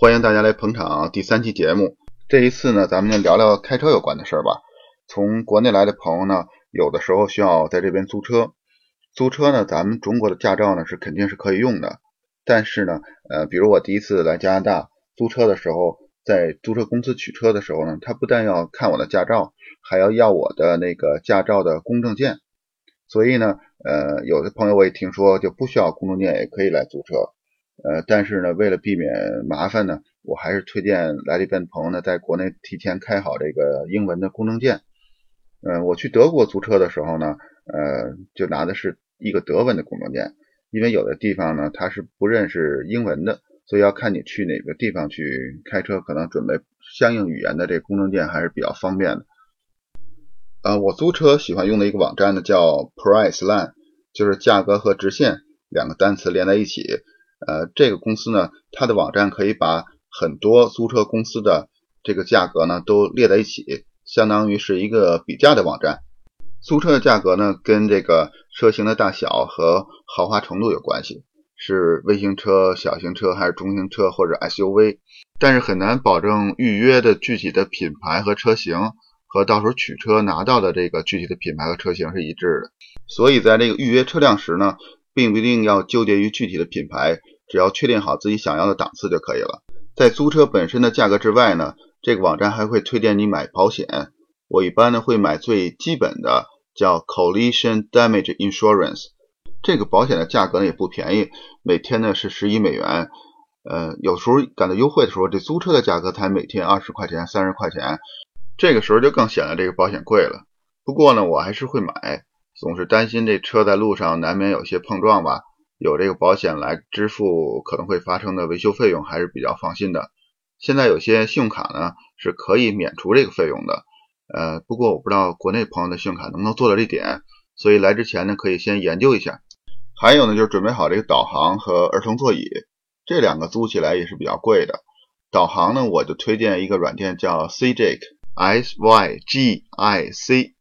欢迎大家来捧场第三期节目。这一次呢，咱们就聊聊开车有关的事儿吧。从国内来的朋友呢，有的时候需要在这边租车。租车呢，咱们中国的驾照呢是肯定是可以用的。但是呢，呃，比如我第一次来加拿大租车的时候，在租车公司取车的时候呢，他不但要看我的驾照，还要要我的那个驾照的公证件。所以呢，呃，有的朋友我也听说就不需要公证件也可以来租车。呃，但是呢，为了避免麻烦呢，我还是推荐来这边的朋友呢，在国内提前开好这个英文的公证件。嗯，我去德国租车的时候呢，呃，就拿的是一个德文的公证件，因为有的地方呢，他是不认识英文的，所以要看你去哪个地方去开车，可能准备相应语言的这公证件还是比较方便的。呃，我租车喜欢用的一个网站呢，叫 Priceline，就是价格和直线两个单词连在一起。呃，这个公司呢，它的网站可以把很多租车公司的这个价格呢都列在一起，相当于是一个比价的网站。租车的价格呢，跟这个车型的大小和豪华程度有关系，是微型车、小型车还是中型车或者 SUV，但是很难保证预约的具体的品牌和车型和到时候取车拿到的这个具体的品牌和车型是一致的。所以在这个预约车辆时呢，并不一定要纠结于具体的品牌。只要确定好自己想要的档次就可以了。在租车本身的价格之外呢，这个网站还会推荐你买保险。我一般呢会买最基本的，叫 Collision Damage Insurance。这个保险的价格呢也不便宜，每天呢是十一美元。呃，有时候赶到优惠的时候，这租车的价格才每天二十块钱、三十块钱，这个时候就更显得这个保险贵了。不过呢，我还是会买，总是担心这车在路上难免有些碰撞吧。有这个保险来支付可能会发生的维修费用，还是比较放心的。现在有些信用卡呢是可以免除这个费用的，呃，不过我不知道国内朋友的信用卡能不能做到这点，所以来之前呢可以先研究一下。还有呢就是准备好这个导航和儿童座椅，这两个租起来也是比较贵的。导航呢我就推荐一个软件叫 Sygic，S Y G I C，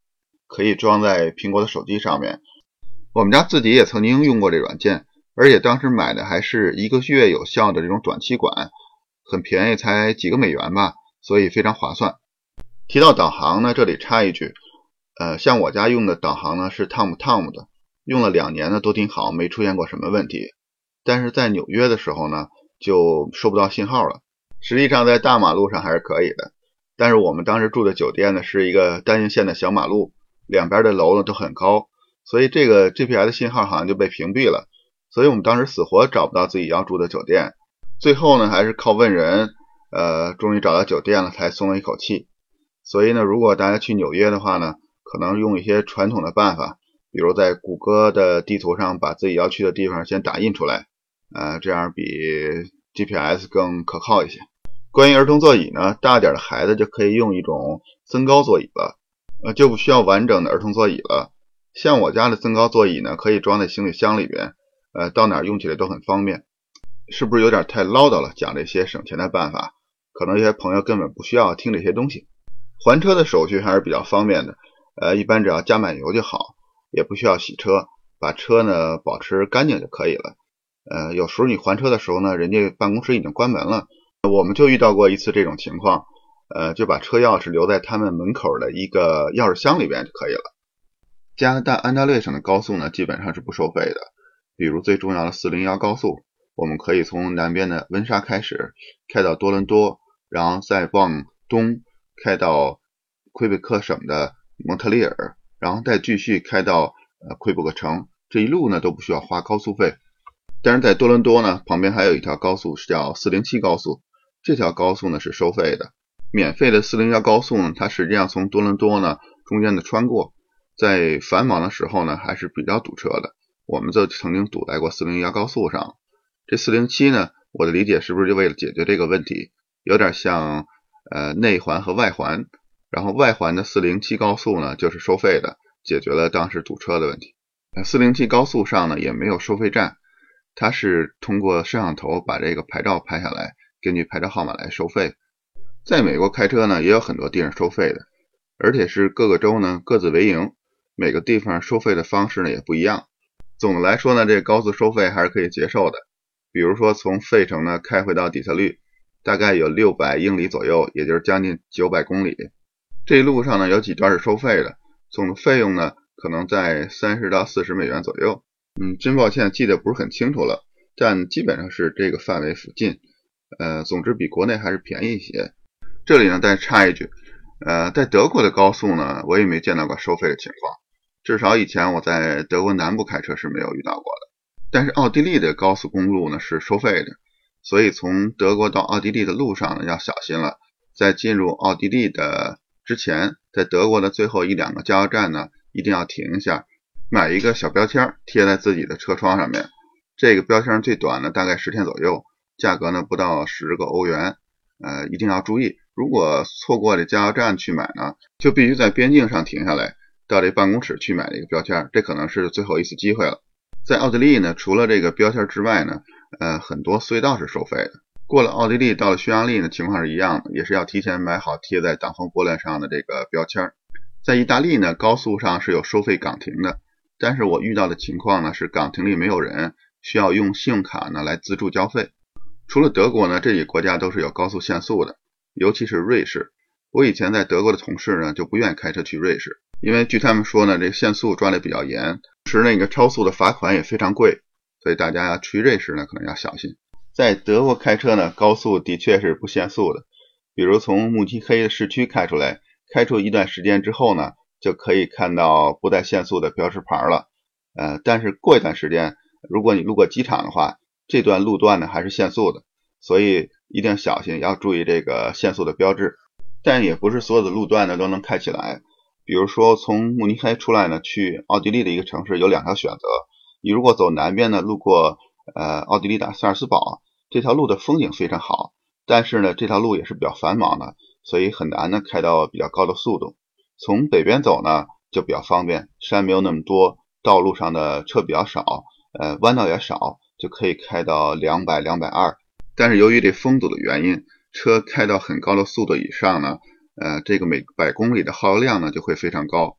可以装在苹果的手机上面。我们家自己也曾经用过这软件，而且当时买的还是一个月有效的这种短期管，很便宜，才几个美元吧，所以非常划算。提到导航呢，这里插一句，呃，像我家用的导航呢是 TomTom 的，用了两年呢都挺好，没出现过什么问题。但是在纽约的时候呢，就收不到信号了。实际上在大马路上还是可以的，但是我们当时住的酒店呢是一个单行线的小马路，两边的楼呢都很高。所以这个 GPS 信号好像就被屏蔽了，所以我们当时死活找不到自己要住的酒店，最后呢还是靠问人，呃，终于找到酒店了，才松了一口气。所以呢，如果大家去纽约的话呢，可能用一些传统的办法，比如在谷歌的地图上把自己要去的地方先打印出来，呃，这样比 GPS 更可靠一些。关于儿童座椅呢，大点的孩子就可以用一种增高座椅了，呃，就不需要完整的儿童座椅了。像我家的增高座椅呢，可以装在行李箱里边，呃，到哪用起来都很方便。是不是有点太唠叨了？讲这些省钱的办法，可能有些朋友根本不需要听这些东西。还车的手续还是比较方便的，呃，一般只要加满油就好，也不需要洗车，把车呢保持干净就可以了。呃，有时候你还车的时候呢，人家办公室已经关门了，我们就遇到过一次这种情况，呃，就把车钥匙留在他们门口的一个钥匙箱里边就可以了。加拿大安大略省的高速呢，基本上是不收费的。比如最重要的401高速，我们可以从南边的温莎开始，开到多伦多，然后再往东开到魁北克省的蒙特利尔，然后再继续开到呃魁北克城。这一路呢都不需要花高速费。但是在多伦多呢，旁边还有一条高速是叫407高速，这条高速呢是收费的。免费的401高速呢，它实际上从多伦多呢中间的穿过。在繁忙的时候呢，还是比较堵车的。我们就曾经堵在过四零幺高速上。这四零七呢，我的理解是不是就为了解决这个问题？有点像呃内环和外环。然后外环的四零七高速呢，就是收费的，解决了当时堵车的问题。四零七高速上呢，也没有收费站，它是通过摄像头把这个牌照拍下来，根据牌照号码来收费。在美国开车呢，也有很多地方收费的，而且是各个州呢各自为营。每个地方收费的方式呢也不一样。总的来说呢，这高速收费还是可以接受的。比如说从费城呢开回到底特律，大概有六百英里左右，也就是将近九百公里。这一路上呢，有几段是收费的，总的费用呢可能在三十到四十美元左右。嗯，真抱歉，记得不是很清楚了，但基本上是这个范围附近。呃，总之比国内还是便宜一些。这里呢再插一句，呃，在德国的高速呢，我也没见到过收费的情况，至少以前我在德国南部开车是没有遇到过的。但是奥地利的高速公路呢是收费的，所以从德国到奥地利的路上呢要小心了。在进入奥地利的之前，在德国的最后一两个加油站呢，一定要停一下，买一个小标签贴在自己的车窗上面。这个标签最短呢大概十天左右。价格呢不到十个欧元，呃，一定要注意，如果错过了加油站去买呢，就必须在边境上停下来，到这办公室去买这个标签，这可能是最后一次机会了。在奥地利呢，除了这个标签之外呢，呃，很多隧道是收费的。过了奥地利到了匈牙利呢，情况是一样的，也是要提前买好贴在挡风玻璃上的这个标签。在意大利呢，高速上是有收费岗亭的，但是我遇到的情况呢是岗亭里没有人，需要用信用卡呢来自助交费。除了德国呢，这几国家都是有高速限速的，尤其是瑞士。我以前在德国的同事呢，就不愿意开车去瑞士，因为据他们说呢，这限速抓的比较严，同时那个超速的罚款也非常贵，所以大家去瑞士呢，可能要小心。在德国开车呢，高速的确是不限速的，比如从慕尼黑市区开出来，开出一段时间之后呢，就可以看到不带限速的标识牌了。呃，但是过一段时间，如果你路过机场的话，这段路段呢还是限速的，所以一定小心，要注意这个限速的标志。但也不是所有的路段呢都能开起来。比如说从慕尼黑出来呢，去奥地利的一个城市有两条选择。你如果走南边呢，路过呃奥地利的萨尔斯堡，这条路的风景非常好，但是呢这条路也是比较繁忙的，所以很难呢开到比较高的速度。从北边走呢就比较方便，山没有那么多，道路上的车比较少，呃弯道也少。就可以开到两百、两百二，但是由于这风阻的原因，车开到很高的速度以上呢，呃，这个每百公里的耗油量呢就会非常高，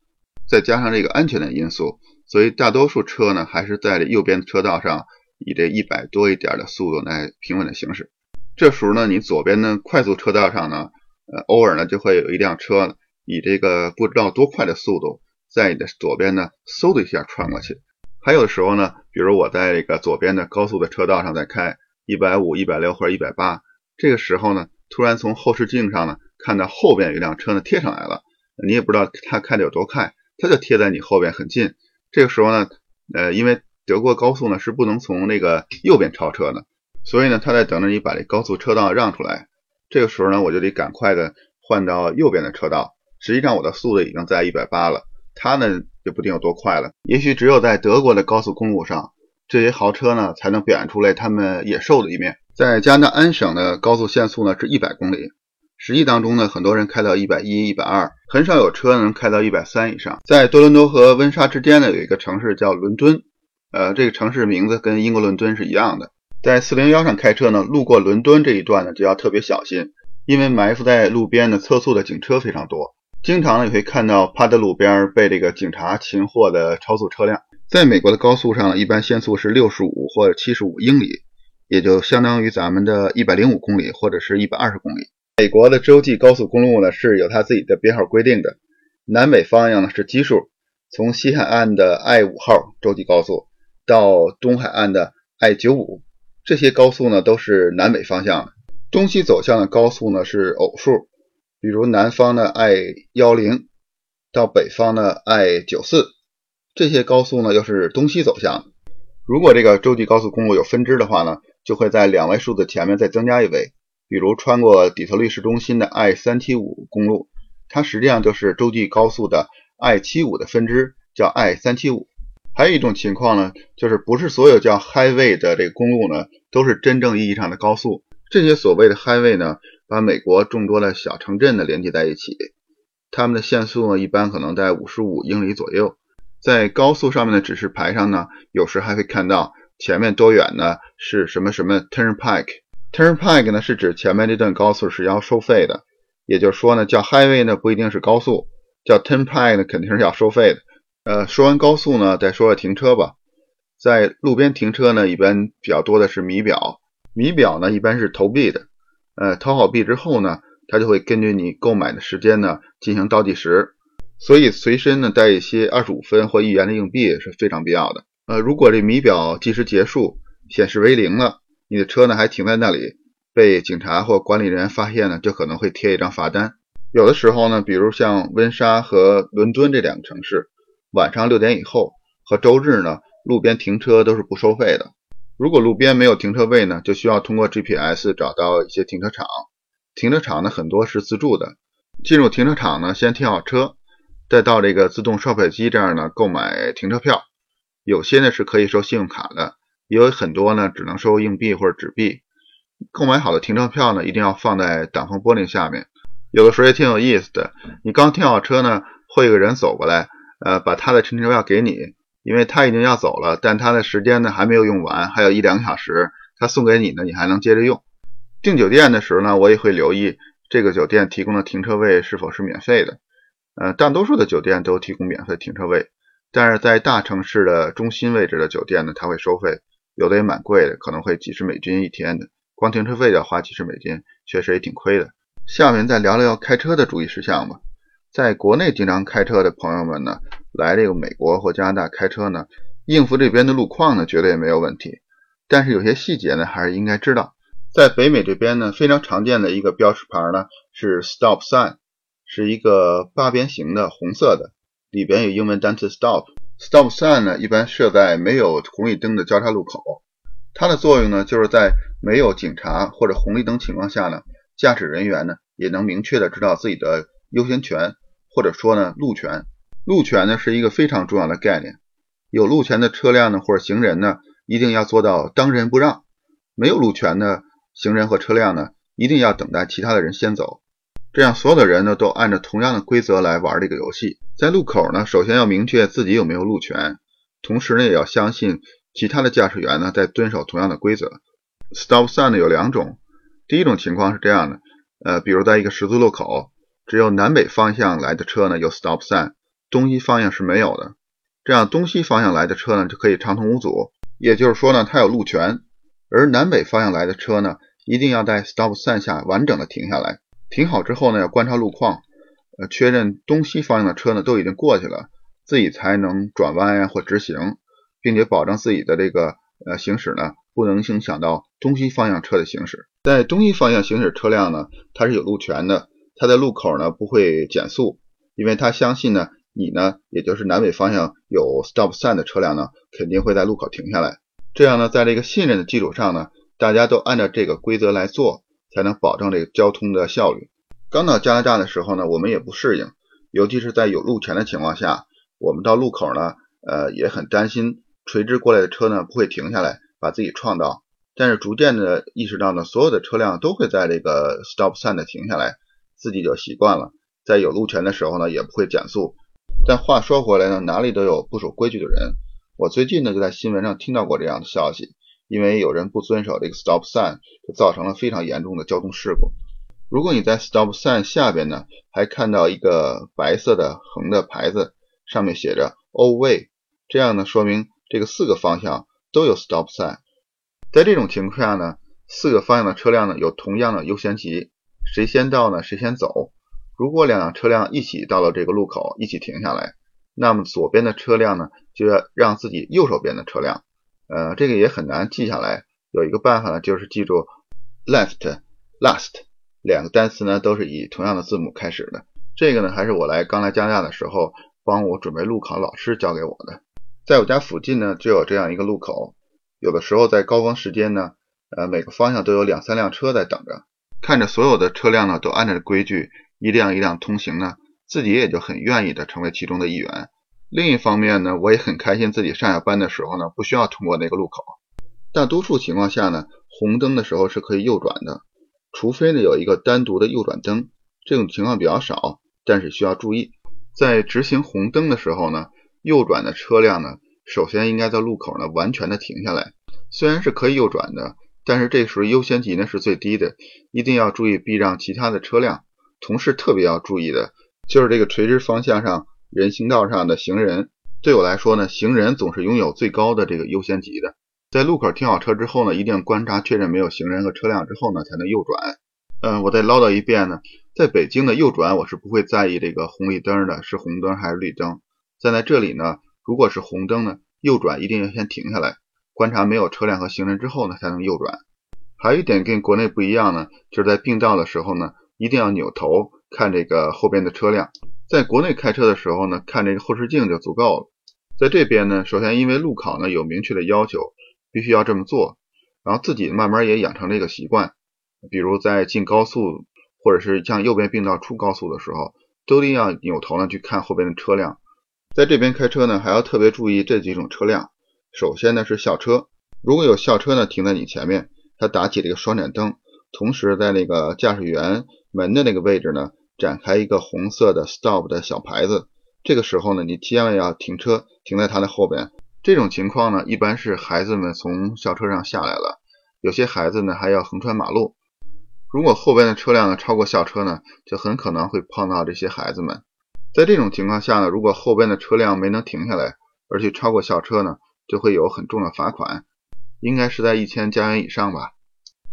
再加上这个安全的因素，所以大多数车呢还是在右边车道上以这一百多一点的速度来平稳的行驶。这时候呢，你左边的快速车道上呢，呃，偶尔呢就会有一辆车以这个不知道多快的速度在你的左边呢，嗖的一下穿过去。还有的时候呢，比如我在这个左边的高速的车道上在开一百五、一百六或者一百八，这个时候呢，突然从后视镜上呢看到后边有一辆车呢贴上来了，你也不知道他开的有多快，他就贴在你后边很近。这个时候呢，呃，因为德国高速呢是不能从那个右边超车的，所以呢他在等着你把这高速车道让出来。这个时候呢，我就得赶快的换到右边的车道。实际上我的速度已经在一百八了，他呢。就不定有多快了。也许只有在德国的高速公路上，这些豪车呢才能表现出来他们野兽的一面。在加拿大安省的高速限速呢是一百公里，实际当中呢，很多人开到一百一、一百二，很少有车能开到一百三以上。在多伦多和温莎之间呢，有一个城市叫伦敦，呃，这个城市名字跟英国伦敦是一样的。在四零幺上开车呢，路过伦敦这一段呢，就要特别小心，因为埋伏在路边的测速的警车非常多。经常呢，也会看到趴在路边被这个警察擒获的超速车辆。在美国的高速上，一般限速是六十五或者七十五英里，也就相当于咱们的一百零五公里或者是一百二十公里。美国的洲际高速公路呢是有它自己的编号规定的，南北方向呢是奇数，从西海岸的 I 五号洲际高速到东海岸的 I 九五，这些高速呢都是南北方向的。东西走向的高速呢是偶数。比如南方的 I 幺零到北方的 I 九四，这些高速呢又是东西走向。如果这个洲际高速公路有分支的话呢，就会在两位数字前面再增加一位。比如穿过底特律市中心的 I 三七五公路，它实际上就是洲际高速的 I 七五的分支，叫 I 三七五。还有一种情况呢，就是不是所有叫 Highway 的这个公路呢，都是真正意义上的高速。这些所谓的 Highway 呢？把美国众多的小城镇呢连接在一起，它们的限速呢一般可能在五十五英里左右。在高速上面的指示牌上呢，有时还会看到前面多远呢是什么什么 Turnpike。Turnpike 呢是指前面这段高速是要收费的，也就是说呢，叫 Highway 呢不一定是高速，叫 Turnpike 呢肯定是要收费的。呃，说完高速呢，再说说停车吧。在路边停车呢，一般比较多的是米表，米表呢一般是投币的。呃，投好币之后呢，它就会根据你购买的时间呢进行倒计时。所以随身呢带一些二十五分或一元的硬币是非常必要的。呃，如果这米表计时结束显示为零了，你的车呢还停在那里，被警察或管理人员发现呢，就可能会贴一张罚单。有的时候呢，比如像温莎和伦敦这两个城市，晚上六点以后和周日呢，路边停车都是不收费的。如果路边没有停车位呢，就需要通过 GPS 找到一些停车场。停车场呢很多是自助的，进入停车场呢，先停好车，再到这个自动售票机这儿呢购买停车票。有些呢是可以收信用卡的，也有很多呢只能收硬币或者纸币。购买好的停车票呢，一定要放在挡风玻璃下面。有的时候也挺有意思的，你刚停好车呢，会有个人走过来，呃，把他的停车票给你，因为他已经要走了，但他的时间呢还没有用完，还有一两个小时，他送给你呢，你还能接着用。订酒店的时候呢，我也会留意这个酒店提供的停车位是否是免费的，呃，大多数的酒店都提供免费停车位，但是在大城市的中心位置的酒店呢，它会收费，有的也蛮贵的，可能会几十美金一天的，光停车费要花几十美金，确实也挺亏的。下面再聊聊开车的注意事项吧。在国内经常开车的朋友们呢，来这个美国或加拿大开车呢，应付这边的路况呢，绝对没有问题。但是有些细节呢，还是应该知道。在北美这边呢，非常常见的一个标识牌呢是 Stop Sign，是一个八边形的红色的，里边有英文单词 Stop。Stop Sign 呢，一般设在没有红绿灯的交叉路口，它的作用呢，就是在没有警察或者红绿灯情况下呢。驾驶人员呢也能明确的知道自己的优先权，或者说呢路权。路权呢是一个非常重要的概念。有路权的车辆呢或者行人呢一定要做到当仁不让。没有路权的行人和车辆呢一定要等待其他的人先走。这样所有的人呢都按照同样的规则来玩这个游戏。在路口呢首先要明确自己有没有路权，同时呢也要相信其他的驾驶员呢在遵守同样的规则。Stop sign 呢有两种。第一种情况是这样的，呃，比如在一个十字路口，只有南北方向来的车呢有 stop sign，东西方向是没有的。这样东西方向来的车呢就可以畅通无阻，也就是说呢它有路权。而南北方向来的车呢一定要在 stop sign 下完整的停下来，停好之后呢要观察路况，呃，确认东西方向的车呢都已经过去了，自己才能转弯呀或直行，并且保证自己的这个呃行驶呢不能影响到东西方向车的行驶。在东西方向行驶车辆呢，它是有路权的。它在路口呢不会减速，因为它相信呢你呢，也就是南北方向有 stop sign 的车辆呢，肯定会在路口停下来。这样呢，在这个信任的基础上呢，大家都按照这个规则来做，才能保证这个交通的效率。刚到加拿大的时候呢，我们也不适应，尤其是在有路权的情况下，我们到路口呢，呃，也很担心垂直过来的车呢不会停下来把自己撞到。但是逐渐的意识到呢，所有的车辆都会在这个 stop sign 的停下来，自己就习惯了，在有路权的时候呢，也不会减速。但话说回来呢，哪里都有不守规矩的人。我最近呢就在新闻上听到过这样的消息，因为有人不遵守这个 stop sign，就造成了非常严重的交通事故。如果你在 stop sign 下边呢，还看到一个白色的横的牌子，上面写着 all way，这样呢说明这个四个方向都有 stop sign。在这种情况下呢，四个方向的车辆呢有同样的优先级，谁先到呢谁先走。如果两辆车辆一起到了这个路口，一起停下来，那么左边的车辆呢就要让自己右手边的车辆，呃，这个也很难记下来。有一个办法呢，就是记住 left last 两个单词呢都是以同样的字母开始的。这个呢还是我来刚来加拿大的时候帮我准备路考老师教给我的。在我家附近呢就有这样一个路口。有的时候在高峰时间呢，呃，每个方向都有两三辆车在等着，看着所有的车辆呢都按照规矩一辆一辆通行呢，自己也就很愿意的成为其中的一员。另一方面呢，我也很开心自己上下班的时候呢不需要通过那个路口。大多数情况下呢，红灯的时候是可以右转的，除非呢有一个单独的右转灯，这种情况比较少，但是需要注意，在执行红灯的时候呢，右转的车辆呢。首先应该在路口呢完全的停下来，虽然是可以右转的，但是这时候优先级呢是最低的，一定要注意避让其他的车辆。同时特别要注意的就是这个垂直方向上人行道上的行人，对我来说呢，行人总是拥有最高的这个优先级的。在路口停好车之后呢，一定观察确认没有行人和车辆之后呢，才能右转。嗯，我再唠叨一遍呢，在北京的右转我是不会在意这个红绿灯的，是红灯还是绿灯。站在这里呢，如果是红灯呢，右转一定要先停下来，观察没有车辆和行人之后呢，才能右转。还有一点跟国内不一样呢，就是在并道的时候呢，一定要扭头看这个后边的车辆。在国内开车的时候呢，看这个后视镜就足够了。在这边呢，首先因为路考呢有明确的要求，必须要这么做，然后自己慢慢也养成这个习惯。比如在进高速，或者是向右边并道出高速的时候，都一定要扭头呢去看后边的车辆。在这边开车呢，还要特别注意这几种车辆。首先呢是校车，如果有校车呢停在你前面，它打起这个双闪灯，同时在那个驾驶员门的那个位置呢展开一个红色的 stop 的小牌子。这个时候呢，你千万要停车，停在它的后边。这种情况呢，一般是孩子们从校车上下来了，有些孩子呢还要横穿马路。如果后边的车辆呢超过校车呢，就很可能会碰到这些孩子们。在这种情况下呢，如果后边的车辆没能停下来，而去超过校车呢，就会有很重的罚款，应该是在一千加元以上吧。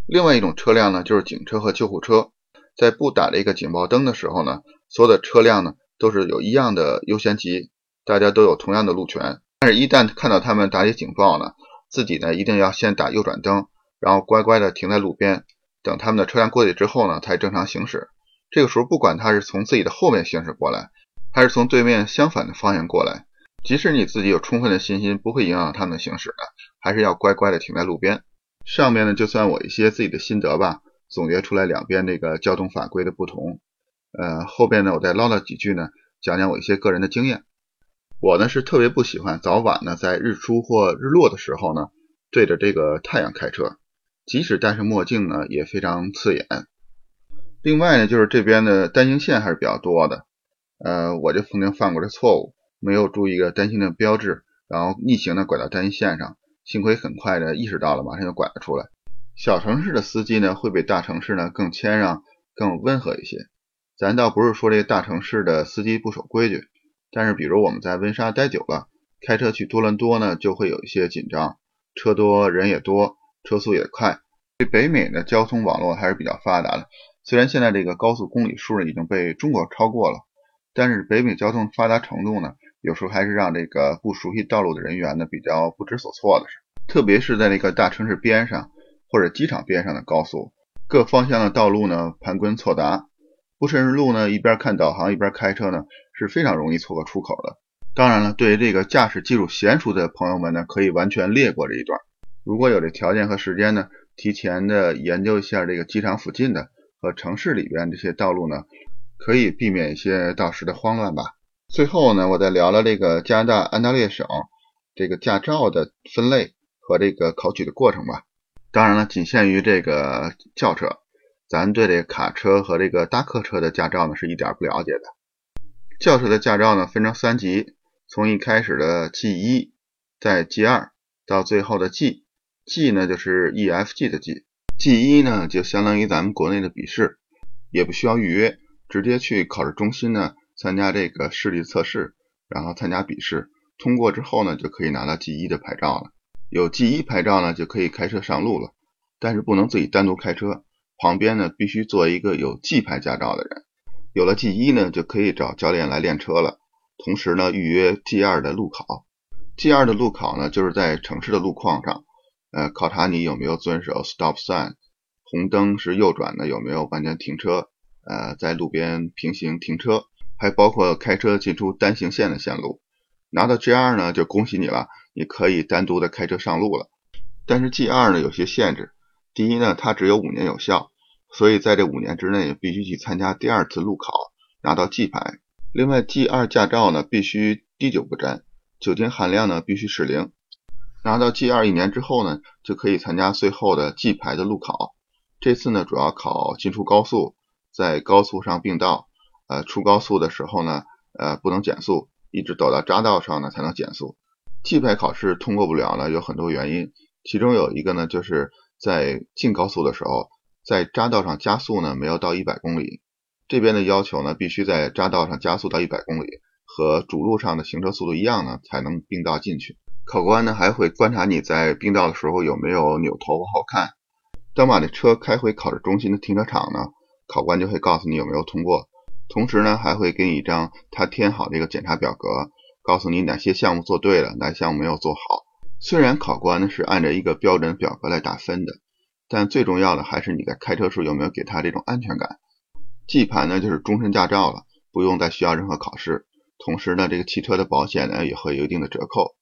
另外一种车辆呢，就是警车和救护车，在不打这个警报灯的时候呢，所有的车辆呢都是有一样的优先级，大家都有同样的路权。但是，一旦看到他们打起警报呢，自己呢一定要先打右转灯，然后乖乖的停在路边。等他们的车辆过去之后呢，才正常行驶。这个时候，不管他是从自己的后面行驶过来，还是从对面相反的方向过来，即使你自己有充分的信心不会影响他们的行驶的，还是要乖乖的停在路边。上面呢，就算我一些自己的心得吧，总结出来两边这个交通法规的不同。呃，后边呢，我再唠叨几句呢，讲讲我一些个人的经验。我呢是特别不喜欢早晚呢在日出或日落的时候呢对着这个太阳开车。即使戴上墨镜呢，也非常刺眼。另外呢，就是这边的单行线还是比较多的。呃，我就曾经犯过这错误，没有注意一个单行的标志，然后逆行呢拐到单行线上。幸亏很快的意识到了，马上就拐了出来。小城市的司机呢，会比大城市呢更谦让、更温和一些。咱倒不是说这大城市的司机不守规矩，但是比如我们在温莎待久了，开车去多伦多呢，就会有一些紧张，车多人也多。车速也快，这北美的交通网络还是比较发达的。虽然现在这个高速公里数已经被中国超过了，但是北美交通发达程度呢，有时候还是让这个不熟悉道路的人员呢比较不知所措的。特别是在那个大城市边上或者机场边上的高速，各方向的道路呢盘根错杂，不顺路呢一边看导航一边开车呢是非常容易错过出口的。当然了，对于这个驾驶技术娴熟的朋友们呢，可以完全略过这一段。如果有这条件和时间呢，提前的研究一下这个机场附近的和城市里边这些道路呢，可以避免一些到时的慌乱吧。最后呢，我再聊聊这个加拿大安大略省这个驾照的分类和这个考取的过程吧。当然了，仅限于这个轿车，咱对这卡车和这个大客车的驾照呢是一点不了解的。轿车的驾照呢分成三级，从一开始的 G 一，在 G 二，到最后的 G。G 呢就是 EFG 的 G，G 一呢就相当于咱们国内的笔试，也不需要预约，直接去考试中心呢参加这个视力测试，然后参加笔试，通过之后呢就可以拿到 G 一的牌照了。有 G 一牌照呢就可以开车上路了，但是不能自己单独开车，旁边呢必须做一个有 G 牌驾照的人。有了 G 一呢就可以找教练来练车了，同时呢预约 G 二的路考。G 二的路考呢就是在城市的路况上。呃，考察你有没有遵守 stop sign，红灯是右转的，有没有完全停车？呃，在路边平行停车，还包括开车进出单行线的线路。拿到 G 二呢，就恭喜你了，你可以单独的开车上路了。但是 G 二呢有些限制，第一呢，它只有五年有效，所以在这五年之内必须去参加第二次路考，拿到 G 牌。另外，G 二驾照呢必须滴酒不沾，酒精含量呢必须是零。拿到 G 二一年之后呢，就可以参加最后的 G 牌的路考。这次呢，主要考进出高速，在高速上并道。呃，出高速的时候呢，呃，不能减速，一直走到匝道上呢才能减速。G 牌考试通过不了呢，有很多原因，其中有一个呢，就是在进高速的时候，在匝道上加速呢没有到一百公里。这边的要求呢，必须在匝道上加速到一百公里，和主路上的行车速度一样呢，才能并道进去。考官呢还会观察你在并道的时候有没有扭头往后看。当把这车开回考试中心的停车场呢，考官就会告诉你有没有通过，同时呢还会给你一张他填好的一个检查表格，告诉你哪些项目做对了，哪些项目没有做好。虽然考官呢是按照一个标准表格来打分的，但最重要的还是你在开车时有没有给他这种安全感。G 盘呢就是终身驾照了，不用再需要任何考试。同时呢，这个汽车的保险呢也会有一定的折扣。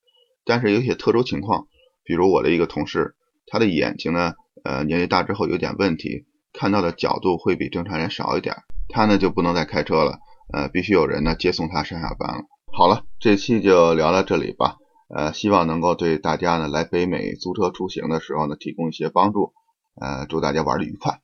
但是有些特殊情况，比如我的一个同事，他的眼睛呢，呃，年纪大之后有点问题，看到的角度会比正常人少一点，他呢就不能再开车了，呃，必须有人呢接送他上下班了。好了，这期就聊到这里吧。呃，希望能够对大家呢来北美租车出行的时候呢提供一些帮助。呃，祝大家玩的愉快。